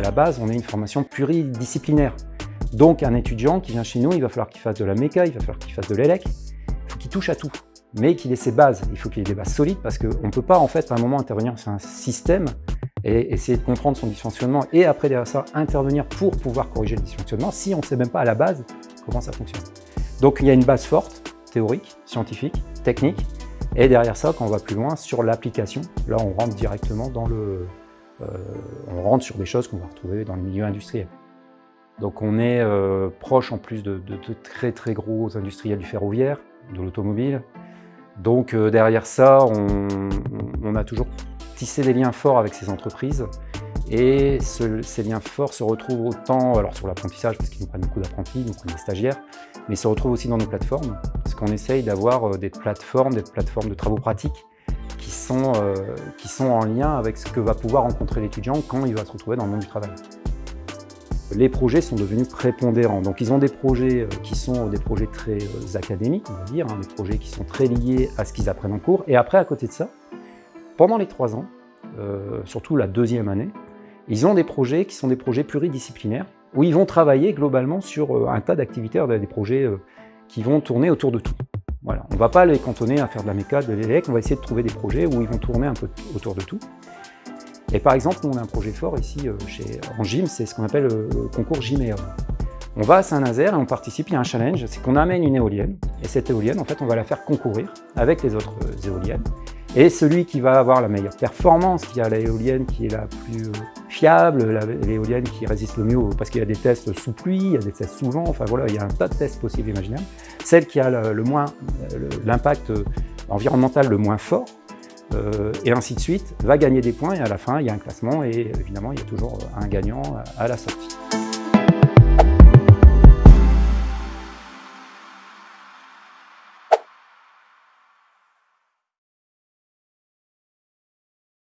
la base, on est une formation pluridisciplinaire. Donc un étudiant qui vient chez nous, il va falloir qu'il fasse de la méca, il va falloir qu'il fasse de l'élec, il qu'il touche à tout, mais qu'il ait ses bases. Il faut qu'il ait des bases solides parce qu'on ne peut pas en fait à un moment intervenir sur un système et essayer de comprendre son dysfonctionnement et après derrière ça intervenir pour pouvoir corriger le dysfonctionnement si on ne sait même pas à la base comment ça fonctionne. Donc il y a une base forte, théorique, scientifique, technique, et derrière ça, quand on va plus loin, sur l'application, là on rentre directement dans le... Euh, on rentre sur des choses qu'on va retrouver dans le milieu industriel. Donc on est euh, proche en plus de, très très gros industriels du ferroviaire, de l'automobile. Donc euh, derrière ça, on, a toujours tissé des liens forts avec ces entreprises. Et ces liens forts se retrouvent autant alors sur l'apprentissage, parce qu'ils nous prennent beaucoup d'apprentis, nous prennent des stagiaires, mais se retrouvent aussi dans nos plateformes, parce qu'on essaye d'avoir des plateformes, des plateformes de travaux pratiques qui sont, euh, qui sont en lien avec ce que va pouvoir rencontrer l'étudiant quand il va se retrouver dans le monde du travail. Les projets sont devenus prépondérants. Donc ils ont des projets euh, qui sont des projets très académiques, on va dire, hein, des projets qui sont très liés à ce qu'ils apprennent en cours. Et après, à côté de ça, pendant les trois ans, surtout la deuxième année, ils ont des projets qui sont des projets pluridisciplinaires où ils vont travailler globalement sur euh, un tas d'activités, des projets euh, qui vont tourner autour de tout. Voilà. On ne va pas les cantonner à faire de la méca, de l'élec, on va essayer de trouver des projets où ils vont tourner un peu autour de tout. Et par exemple, nous, on a un projet fort ici euh, chez, en gym, c'est ce qu'on appelle le concours Gyméum. On va à Saint-Nazaire et on participe, il y a un challenge, c'est qu'on amène une éolienne, et cette éolienne, en fait, on va la faire concourir avec les autres éoliennes. Et celui qui va avoir la meilleure performance, qui a l'éolienne qui est la plus fiable, l'éolienne qui résiste le mieux, parce qu'il y a des tests sous pluie, il y a des tests sous vent, enfin voilà, il y a un tas de tests possibles imaginables. Celle qui a le, moins, l'impact environnemental le moins fort, euh, et ainsi de suite, va gagner des points, et à la fin, il y a un classement, et évidemment, il y a toujours un gagnant à la sortie.